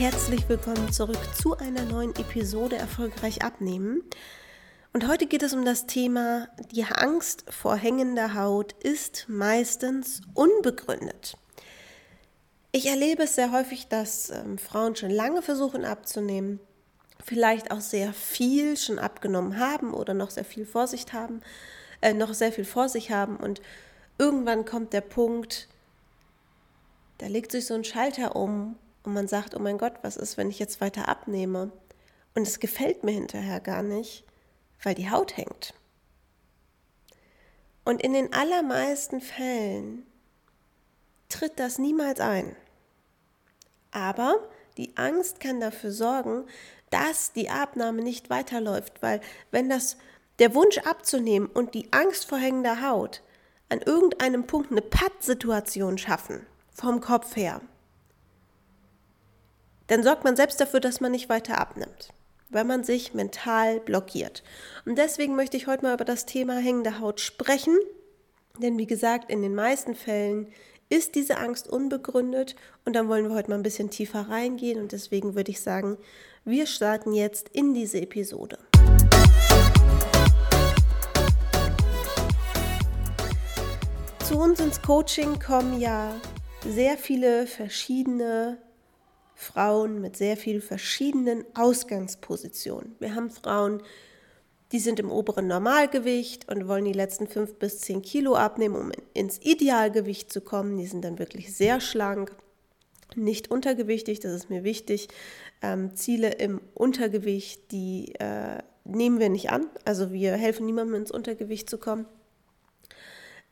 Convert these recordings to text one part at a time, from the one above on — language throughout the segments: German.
herzlich willkommen zurück zu einer neuen Episode Erfolgreich abnehmen. Und heute geht es um das Thema, die Angst vor hängender Haut ist meistens unbegründet. Ich erlebe es sehr häufig, dass ähm, Frauen schon lange versuchen abzunehmen, vielleicht auch sehr viel schon abgenommen haben oder noch sehr viel Vorsicht haben, äh, noch sehr viel vor sich haben und irgendwann kommt der Punkt, da legt sich so ein Schalter um und man sagt, oh mein Gott, was ist, wenn ich jetzt weiter abnehme? Und es gefällt mir hinterher gar nicht, weil die Haut hängt. Und in den allermeisten Fällen tritt das niemals ein. Aber die Angst kann dafür sorgen, dass die Abnahme nicht weiterläuft, weil wenn das der Wunsch abzunehmen und die Angst vor hängender Haut an irgendeinem Punkt eine Pattsituation schaffen, vom Kopf her, dann sorgt man selbst dafür, dass man nicht weiter abnimmt, weil man sich mental blockiert. Und deswegen möchte ich heute mal über das Thema hängende Haut sprechen, denn wie gesagt, in den meisten Fällen ist diese Angst unbegründet und dann wollen wir heute mal ein bisschen tiefer reingehen und deswegen würde ich sagen, wir starten jetzt in diese Episode. Zu uns ins Coaching kommen ja sehr viele verschiedene Frauen mit sehr vielen verschiedenen Ausgangspositionen. Wir haben Frauen, die sind im oberen Normalgewicht und wollen die letzten fünf bis zehn Kilo abnehmen, um ins Idealgewicht zu kommen. Die sind dann wirklich sehr schlank, nicht untergewichtig, das ist mir wichtig. Ähm, Ziele im Untergewicht, die äh, nehmen wir nicht an. Also wir helfen niemandem ins Untergewicht zu kommen.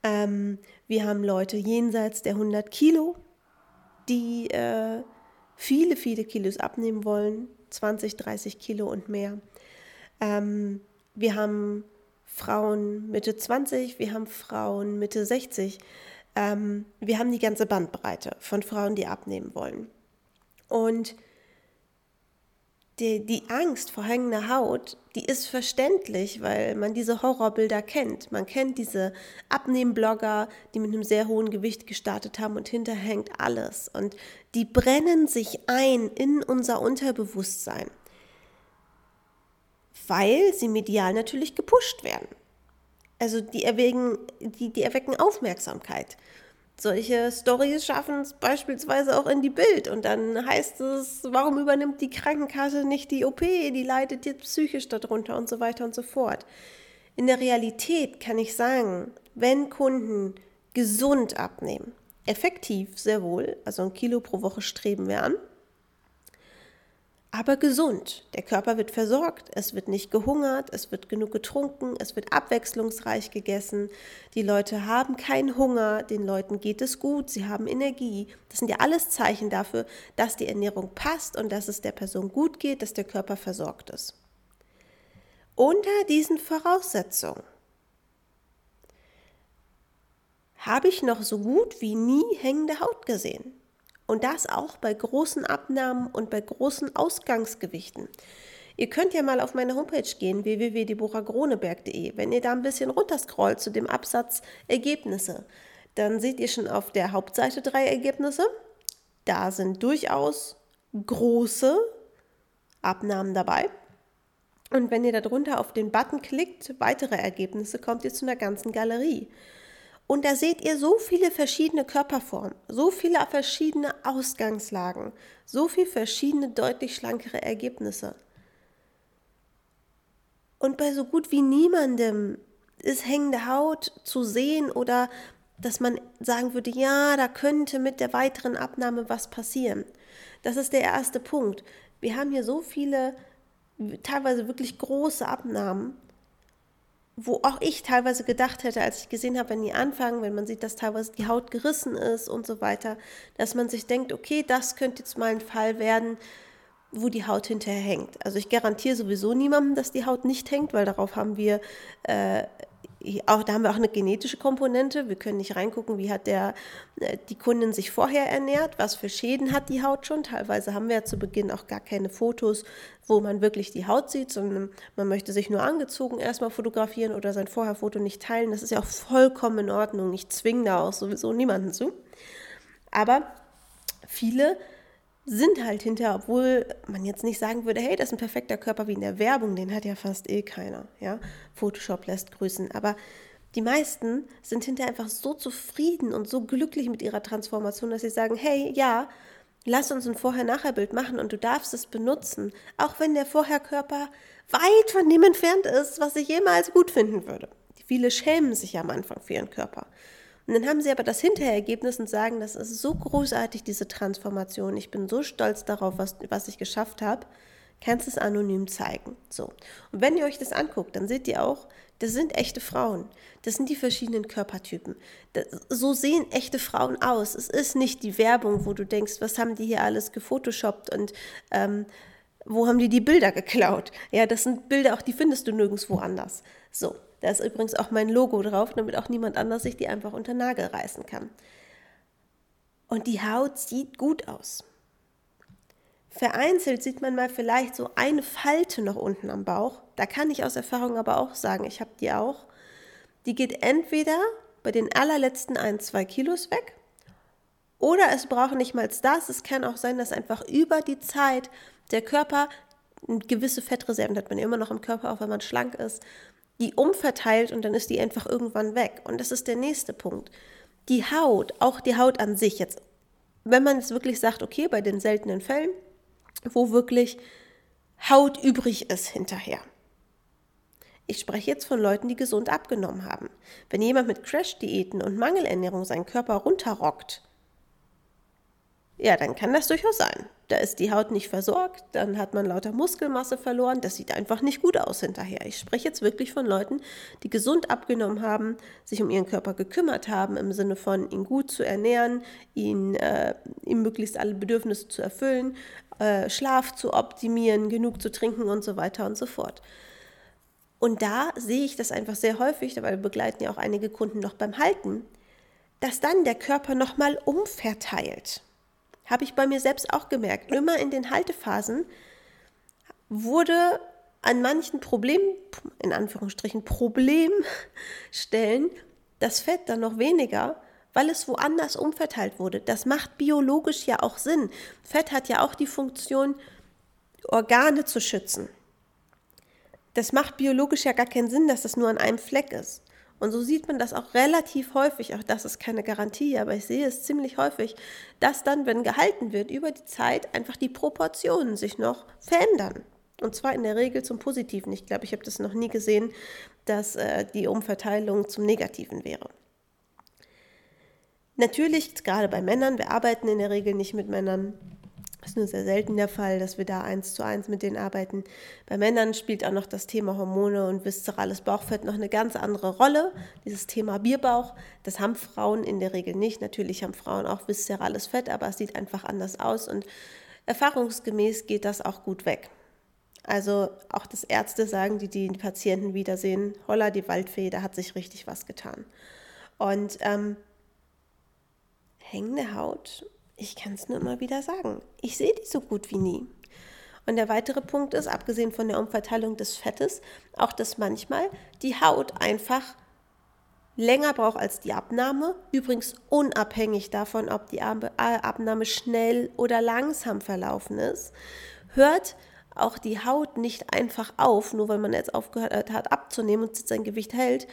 Ähm, wir haben Leute jenseits der 100 Kilo, die äh, viele, viele Kilos abnehmen wollen, 20, 30 Kilo und mehr. Ähm, wir haben Frauen Mitte 20, wir haben Frauen Mitte 60. Ähm, wir haben die ganze Bandbreite von Frauen, die abnehmen wollen. Und die, die Angst vor hängender Haut, die ist verständlich, weil man diese Horrorbilder kennt. Man kennt diese Abnehmblogger, die mit einem sehr hohen Gewicht gestartet haben und hinterher hängt alles. Und die brennen sich ein in unser Unterbewusstsein, weil sie medial natürlich gepusht werden. Also die erwecken, die, die erwecken Aufmerksamkeit solche Stories schaffen es beispielsweise auch in die Bild und dann heißt es, warum übernimmt die Krankenkasse nicht die OP, die leidet jetzt psychisch darunter und so weiter und so fort. In der Realität kann ich sagen, wenn Kunden gesund abnehmen, effektiv sehr wohl, also ein Kilo pro Woche streben wir an, aber gesund. Der Körper wird versorgt, es wird nicht gehungert, es wird genug getrunken, es wird abwechslungsreich gegessen. Die Leute haben keinen Hunger, den Leuten geht es gut, sie haben Energie. Das sind ja alles Zeichen dafür, dass die Ernährung passt und dass es der Person gut geht, dass der Körper versorgt ist. Unter diesen Voraussetzungen habe ich noch so gut wie nie hängende Haut gesehen. Und das auch bei großen Abnahmen und bei großen Ausgangsgewichten. Ihr könnt ja mal auf meine Homepage gehen, www.deborahgroneberg.de. Wenn ihr da ein bisschen runterscrollt zu dem Absatz Ergebnisse, dann seht ihr schon auf der Hauptseite drei Ergebnisse. Da sind durchaus große Abnahmen dabei. Und wenn ihr darunter auf den Button klickt, weitere Ergebnisse, kommt ihr zu einer ganzen Galerie. Und da seht ihr so viele verschiedene Körperformen, so viele verschiedene Ausgangslagen, so viele verschiedene deutlich schlankere Ergebnisse. Und bei so gut wie niemandem ist hängende Haut zu sehen oder dass man sagen würde, ja, da könnte mit der weiteren Abnahme was passieren. Das ist der erste Punkt. Wir haben hier so viele, teilweise wirklich große Abnahmen wo auch ich teilweise gedacht hätte, als ich gesehen habe, wenn die anfangen, wenn man sieht, dass teilweise die Haut gerissen ist und so weiter, dass man sich denkt, okay, das könnte jetzt mal ein Fall werden, wo die Haut hinterher hängt. Also ich garantiere sowieso niemandem, dass die Haut nicht hängt, weil darauf haben wir äh, auch, da haben wir auch eine genetische Komponente. Wir können nicht reingucken, wie hat der, äh, die Kundin sich vorher ernährt, was für Schäden hat die Haut schon. Teilweise haben wir ja zu Beginn auch gar keine Fotos, wo man wirklich die Haut sieht, sondern man möchte sich nur angezogen erstmal fotografieren oder sein Vorherfoto nicht teilen. Das ist ja auch vollkommen in Ordnung. Ich zwinge da auch sowieso niemanden zu. Aber viele sind halt hinterher, obwohl man jetzt nicht sagen würde, hey, das ist ein perfekter Körper wie in der Werbung, den hat ja fast eh keiner, ja. Photoshop lässt grüßen, aber die meisten sind hinterher einfach so zufrieden und so glücklich mit ihrer Transformation, dass sie sagen, hey, ja, lass uns ein Vorher-Nachher-Bild machen und du darfst es benutzen, auch wenn der Vorher-Körper weit von dem entfernt ist, was ich jemals gut finden würde. Viele schämen sich am Anfang für ihren Körper. Und dann haben sie aber das Hinterergebnis und sagen, das ist so großartig, diese Transformation. Ich bin so stolz darauf, was, was ich geschafft habe. Kannst es anonym zeigen. So. Und wenn ihr euch das anguckt, dann seht ihr auch, das sind echte Frauen. Das sind die verschiedenen Körpertypen. Das, so sehen echte Frauen aus. Es ist nicht die Werbung, wo du denkst, was haben die hier alles gefotoshoppt und ähm, wo haben die die Bilder geklaut? Ja, das sind Bilder, auch die findest du nirgendwo anders. So, da ist übrigens auch mein Logo drauf, damit auch niemand anders sich die einfach unter Nagel reißen kann. Und die Haut sieht gut aus. Vereinzelt sieht man mal vielleicht so eine Falte noch unten am Bauch. Da kann ich aus Erfahrung aber auch sagen, ich habe die auch. Die geht entweder bei den allerletzten ein, zwei Kilos weg oder es braucht nicht mal das. Es kann auch sein, dass einfach über die Zeit der Körper gewisse Fettreserven hat man immer noch im Körper, auch wenn man schlank ist, die umverteilt und dann ist die einfach irgendwann weg. Und das ist der nächste Punkt. Die Haut, auch die Haut an sich jetzt, wenn man jetzt wirklich sagt, okay, bei den seltenen Fällen, wo wirklich Haut übrig ist hinterher. Ich spreche jetzt von Leuten, die gesund abgenommen haben. Wenn jemand mit Crash-Diäten und Mangelernährung seinen Körper runterrockt, ja, dann kann das durchaus sein. Da ist die Haut nicht versorgt, dann hat man lauter Muskelmasse verloren, das sieht einfach nicht gut aus hinterher. Ich spreche jetzt wirklich von Leuten, die gesund abgenommen haben, sich um ihren Körper gekümmert haben, im Sinne von ihn gut zu ernähren, ihn, äh, ihm möglichst alle Bedürfnisse zu erfüllen, äh, Schlaf zu optimieren, genug zu trinken und so weiter und so fort. Und da sehe ich das einfach sehr häufig, weil wir begleiten ja auch einige Kunden noch beim Halten, dass dann der Körper nochmal umverteilt. Habe ich bei mir selbst auch gemerkt. Immer in den Haltephasen wurde an manchen Problemen, in Anführungsstrichen Problemstellen, das Fett dann noch weniger, weil es woanders umverteilt wurde. Das macht biologisch ja auch Sinn. Fett hat ja auch die Funktion, Organe zu schützen. Das macht biologisch ja gar keinen Sinn, dass das nur an einem Fleck ist. Und so sieht man das auch relativ häufig, auch das ist keine Garantie, aber ich sehe es ziemlich häufig, dass dann, wenn gehalten wird, über die Zeit einfach die Proportionen sich noch verändern. Und zwar in der Regel zum Positiven. Ich glaube, ich habe das noch nie gesehen, dass äh, die Umverteilung zum Negativen wäre. Natürlich, gerade bei Männern, wir arbeiten in der Regel nicht mit Männern, nur sehr selten der Fall, dass wir da eins zu eins mit denen arbeiten. Bei Männern spielt auch noch das Thema Hormone und viszerales Bauchfett noch eine ganz andere Rolle. Dieses Thema Bierbauch, das haben Frauen in der Regel nicht. Natürlich haben Frauen auch viszerales Fett, aber es sieht einfach anders aus und erfahrungsgemäß geht das auch gut weg. Also auch das Ärzte sagen, die die Patienten wiedersehen, holla die Waldfee, da hat sich richtig was getan. Und ähm, hängende Haut ich kann es nur immer wieder sagen. Ich sehe die so gut wie nie. Und der weitere Punkt ist, abgesehen von der Umverteilung des Fettes, auch, dass manchmal die Haut einfach länger braucht als die Abnahme. Übrigens unabhängig davon, ob die Abnahme schnell oder langsam verlaufen ist, hört auch die Haut nicht einfach auf, nur weil man jetzt aufgehört hat abzunehmen und sein Gewicht hält,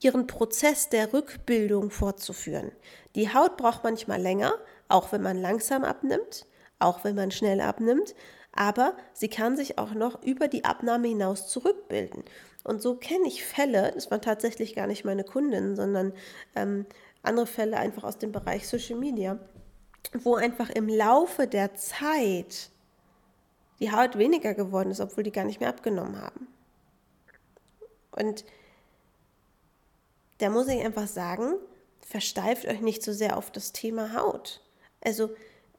ihren Prozess der Rückbildung fortzuführen. Die Haut braucht manchmal länger, auch wenn man langsam abnimmt, auch wenn man schnell abnimmt, aber sie kann sich auch noch über die Abnahme hinaus zurückbilden. Und so kenne ich Fälle, das waren tatsächlich gar nicht meine Kundinnen, sondern ähm, andere Fälle einfach aus dem Bereich Social Media, wo einfach im Laufe der Zeit die Haut weniger geworden ist, obwohl die gar nicht mehr abgenommen haben. Und da muss ich einfach sagen, versteift euch nicht so sehr auf das Thema Haut. Also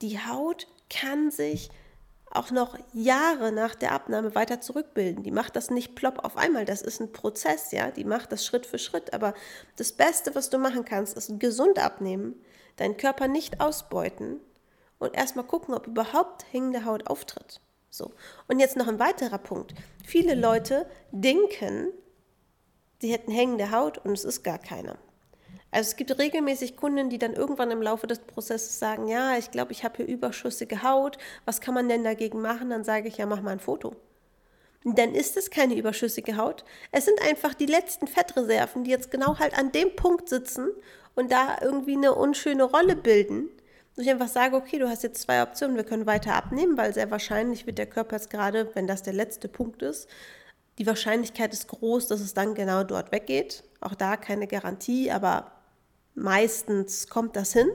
die Haut kann sich auch noch Jahre nach der Abnahme weiter zurückbilden. Die macht das nicht plopp auf einmal, das ist ein Prozess, ja, die macht das Schritt für Schritt, aber das Beste, was du machen kannst, ist gesund abnehmen, deinen Körper nicht ausbeuten und erstmal gucken, ob überhaupt hängende Haut auftritt. So. Und jetzt noch ein weiterer Punkt. Viele Leute denken, sie hätten hängende Haut und es ist gar keine. Also es gibt regelmäßig Kunden, die dann irgendwann im Laufe des Prozesses sagen, ja, ich glaube, ich habe hier überschüssige Haut, was kann man denn dagegen machen? Dann sage ich, ja, mach mal ein Foto. Dann ist es keine überschüssige Haut. Es sind einfach die letzten Fettreserven, die jetzt genau halt an dem Punkt sitzen und da irgendwie eine unschöne Rolle bilden. Und ich einfach sage, okay, du hast jetzt zwei Optionen, wir können weiter abnehmen, weil sehr wahrscheinlich wird der Körper jetzt gerade, wenn das der letzte Punkt ist, die Wahrscheinlichkeit ist groß, dass es dann genau dort weggeht. Auch da keine Garantie, aber Meistens kommt das hin,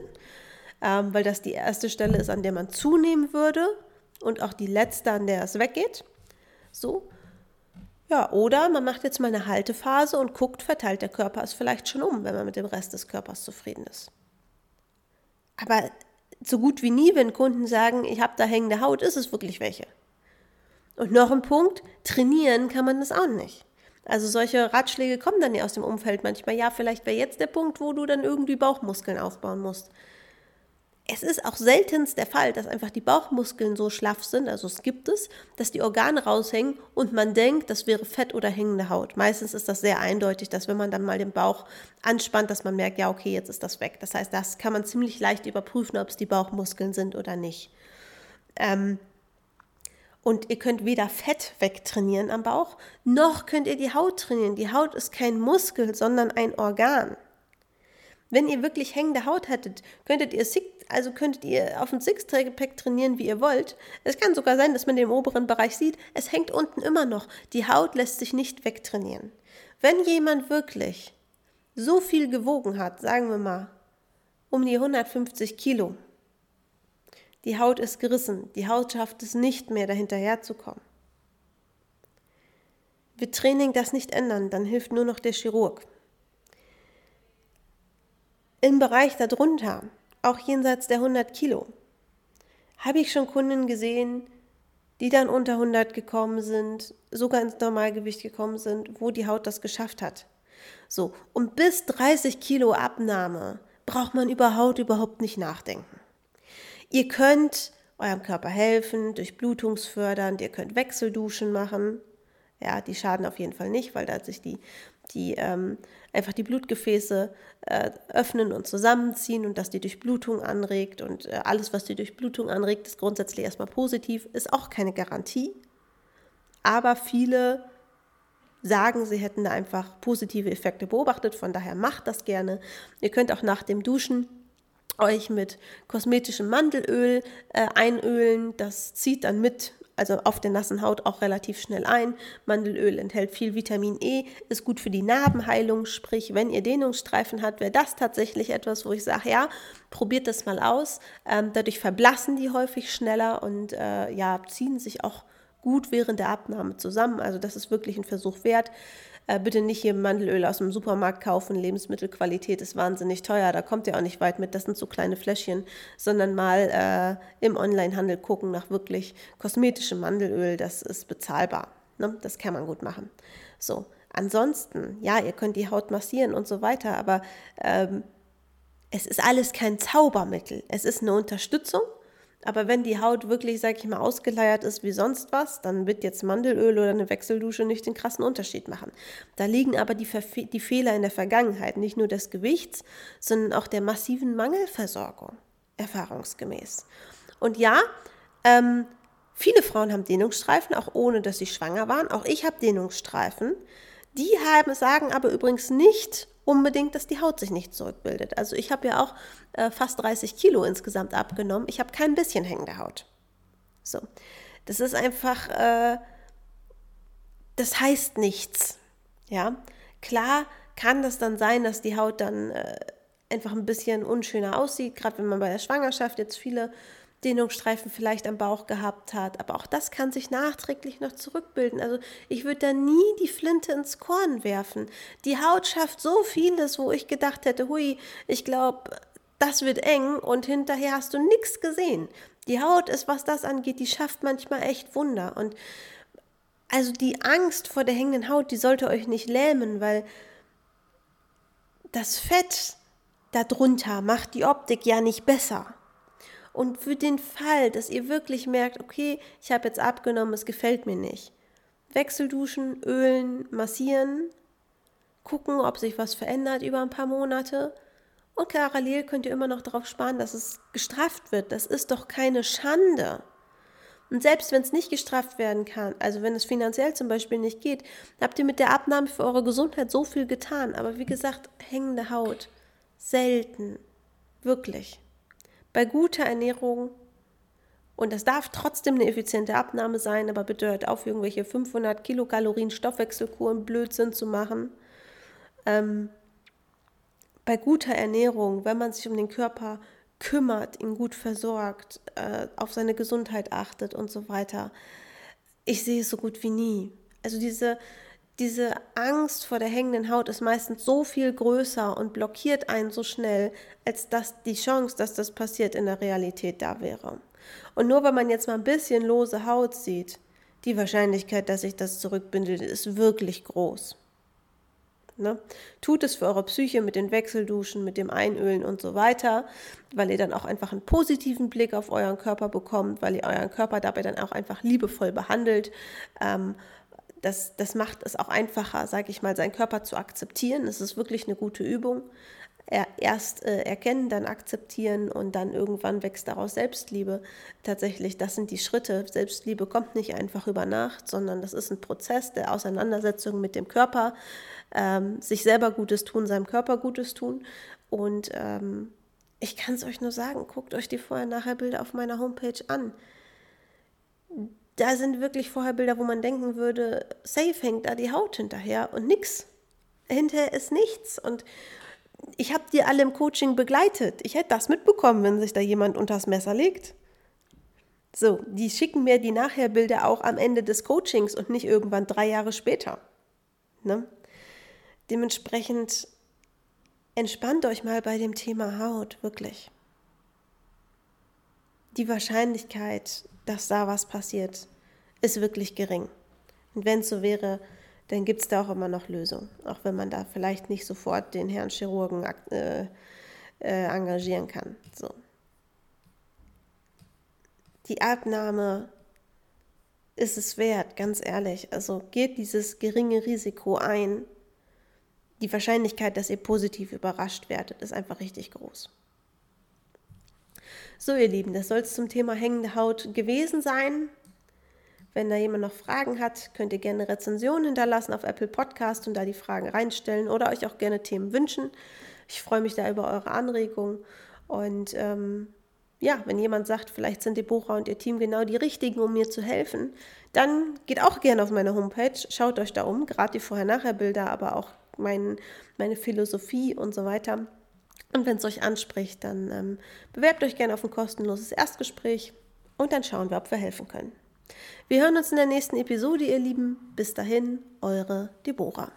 ähm, weil das die erste Stelle ist, an der man zunehmen würde und auch die letzte, an der es weggeht. So. Ja, oder man macht jetzt mal eine Haltephase und guckt, verteilt der Körper es vielleicht schon um, wenn man mit dem Rest des Körpers zufrieden ist. Aber so gut wie nie, wenn Kunden sagen, ich habe da hängende Haut, ist es wirklich welche. Und noch ein Punkt, trainieren kann man das auch nicht. Also solche Ratschläge kommen dann ja aus dem Umfeld manchmal. Ja, vielleicht wäre jetzt der Punkt, wo du dann irgendwie Bauchmuskeln aufbauen musst. Es ist auch seltenst der Fall, dass einfach die Bauchmuskeln so schlaff sind, also es gibt es, dass die Organe raushängen und man denkt, das wäre Fett oder hängende Haut. Meistens ist das sehr eindeutig, dass wenn man dann mal den Bauch anspannt, dass man merkt, ja, okay, jetzt ist das weg. Das heißt, das kann man ziemlich leicht überprüfen, ob es die Bauchmuskeln sind oder nicht. Ähm, und ihr könnt weder Fett wegtrainieren am Bauch, noch könnt ihr die Haut trainieren. Die Haut ist kein Muskel, sondern ein Organ. Wenn ihr wirklich hängende Haut hättet, könntet ihr also könntet ihr auf dem Sixpack trainieren, wie ihr wollt. Es kann sogar sein, dass man den oberen Bereich sieht. Es hängt unten immer noch. Die Haut lässt sich nicht wegtrainieren. Wenn jemand wirklich so viel gewogen hat, sagen wir mal um die 150 Kilo, die Haut ist gerissen, die Haut schafft es nicht mehr, dahinterherzukommen. Wird Training das nicht ändern, dann hilft nur noch der Chirurg. Im Bereich darunter, auch jenseits der 100 Kilo, habe ich schon Kunden gesehen, die dann unter 100 gekommen sind, sogar ins Normalgewicht gekommen sind, wo die Haut das geschafft hat. So, und bis 30 Kilo Abnahme braucht man über Haut überhaupt nicht nachdenken. Ihr könnt eurem Körper helfen, durch Blutungsfördernd, ihr könnt Wechselduschen machen. Ja, die schaden auf jeden Fall nicht, weil da sich die, die ähm, einfach die Blutgefäße äh, öffnen und zusammenziehen und das die Durchblutung anregt. Und äh, alles, was die Durchblutung anregt, ist grundsätzlich erstmal positiv, ist auch keine Garantie. Aber viele sagen, sie hätten da einfach positive Effekte beobachtet, von daher macht das gerne. Ihr könnt auch nach dem Duschen euch mit kosmetischem Mandelöl äh, einölen. Das zieht dann mit, also auf der nassen Haut auch relativ schnell ein. Mandelöl enthält viel Vitamin E, ist gut für die Narbenheilung. Sprich, wenn ihr Dehnungsstreifen habt, wäre das tatsächlich etwas, wo ich sage, ja, probiert das mal aus. Ähm, dadurch verblassen die häufig schneller und äh, ja, ziehen sich auch gut während der Abnahme zusammen. Also das ist wirklich ein Versuch wert. Äh, bitte nicht hier Mandelöl aus dem Supermarkt kaufen. Lebensmittelqualität ist wahnsinnig teuer. Da kommt ihr auch nicht weit mit. Das sind so kleine Fläschchen, sondern mal äh, im Onlinehandel gucken nach wirklich kosmetischem Mandelöl. Das ist bezahlbar. Ne? Das kann man gut machen. So. Ansonsten, ja, ihr könnt die Haut massieren und so weiter, aber ähm, es ist alles kein Zaubermittel. Es ist eine Unterstützung aber wenn die Haut wirklich, sag ich mal, ausgeleiert ist wie sonst was, dann wird jetzt Mandelöl oder eine Wechseldusche nicht den krassen Unterschied machen. Da liegen aber die, die Fehler in der Vergangenheit, nicht nur des Gewichts, sondern auch der massiven Mangelversorgung, erfahrungsgemäß. Und ja, ähm, viele Frauen haben Dehnungsstreifen, auch ohne dass sie schwanger waren. Auch ich habe Dehnungsstreifen. Die haben, sagen aber übrigens nicht, unbedingt, dass die Haut sich nicht zurückbildet. Also ich habe ja auch äh, fast 30 Kilo insgesamt abgenommen. Ich habe kein bisschen hängende Haut. So, das ist einfach, äh, das heißt nichts. Ja, klar kann das dann sein, dass die Haut dann äh, einfach ein bisschen unschöner aussieht, gerade wenn man bei der Schwangerschaft jetzt viele Dehnungsstreifen vielleicht am Bauch gehabt hat. Aber auch das kann sich nachträglich noch zurückbilden. Also ich würde da nie die Flinte ins Korn werfen. Die Haut schafft so vieles, wo ich gedacht hätte, hui, ich glaube, das wird eng und hinterher hast du nichts gesehen. Die Haut ist, was das angeht, die schafft manchmal echt Wunder. Und also die Angst vor der hängenden Haut, die sollte euch nicht lähmen, weil das Fett darunter macht die Optik ja nicht besser. Und für den Fall, dass ihr wirklich merkt, okay, ich habe jetzt abgenommen, es gefällt mir nicht. Wechselduschen, ölen, massieren, gucken, ob sich was verändert über ein paar Monate. Und parallel könnt ihr immer noch darauf sparen, dass es gestraft wird. Das ist doch keine Schande. Und selbst wenn es nicht gestraft werden kann, also wenn es finanziell zum Beispiel nicht geht, habt ihr mit der Abnahme für eure Gesundheit so viel getan. Aber wie gesagt, hängende Haut. Selten. Wirklich. Bei guter Ernährung, und das darf trotzdem eine effiziente Abnahme sein, aber bitte hört auf, irgendwelche 500 Kilokalorien Stoffwechselkuren Blödsinn zu machen. Ähm, bei guter Ernährung, wenn man sich um den Körper kümmert, ihn gut versorgt, äh, auf seine Gesundheit achtet und so weiter. Ich sehe es so gut wie nie. Also diese, diese Angst vor der hängenden Haut ist meistens so viel größer und blockiert einen so schnell, als dass die Chance, dass das passiert, in der Realität da wäre. Und nur wenn man jetzt mal ein bisschen lose Haut sieht, die Wahrscheinlichkeit, dass sich das zurückbindet, ist wirklich groß. Ne? Tut es für eure Psyche mit den Wechselduschen, mit dem Einölen und so weiter, weil ihr dann auch einfach einen positiven Blick auf euren Körper bekommt, weil ihr euren Körper dabei dann auch einfach liebevoll behandelt. Ähm, das, das macht es auch einfacher, sage ich mal, seinen Körper zu akzeptieren. Es ist wirklich eine gute Übung. erst äh, erkennen, dann akzeptieren und dann irgendwann wächst daraus Selbstliebe. Tatsächlich, das sind die Schritte. Selbstliebe kommt nicht einfach über Nacht, sondern das ist ein Prozess der Auseinandersetzung mit dem Körper ähm, sich selber Gutes tun, seinem Körper Gutes tun. Und ähm, ich kann es euch nur sagen, guckt euch die Vorher-Nachher-Bilder auf meiner Homepage an. Da sind wirklich Vorher-Bilder, wo man denken würde, safe hängt da die Haut hinterher und nix. Hinterher ist nichts. Und ich habe die alle im Coaching begleitet. Ich hätte das mitbekommen, wenn sich da jemand unters Messer legt. So, die schicken mir die Nachherbilder auch am Ende des Coachings und nicht irgendwann drei Jahre später. Ne? Dementsprechend entspannt euch mal bei dem Thema Haut, wirklich. Die Wahrscheinlichkeit, dass da was passiert, ist wirklich gering. Und wenn es so wäre, dann gibt es da auch immer noch Lösungen, auch wenn man da vielleicht nicht sofort den Herrn Chirurgen äh, äh, engagieren kann. So. Die Abnahme ist es wert, ganz ehrlich. Also geht dieses geringe Risiko ein, die Wahrscheinlichkeit, dass ihr positiv überrascht werdet, ist einfach richtig groß. So, ihr Lieben, das soll es zum Thema hängende Haut gewesen sein. Wenn da jemand noch Fragen hat, könnt ihr gerne Rezensionen hinterlassen auf Apple Podcast und da die Fragen reinstellen oder euch auch gerne Themen wünschen. Ich freue mich da über eure Anregungen. Und ähm, ja, wenn jemand sagt, vielleicht sind Deborah und ihr Team genau die richtigen, um mir zu helfen, dann geht auch gerne auf meine Homepage, schaut euch da um, gerade die Vorher-Nachher-Bilder, aber auch mein, meine Philosophie und so weiter. Und wenn es euch anspricht, dann ähm, bewerbt euch gerne auf ein kostenloses Erstgespräch und dann schauen wir, ob wir helfen können. Wir hören uns in der nächsten Episode, ihr Lieben. Bis dahin, eure Deborah.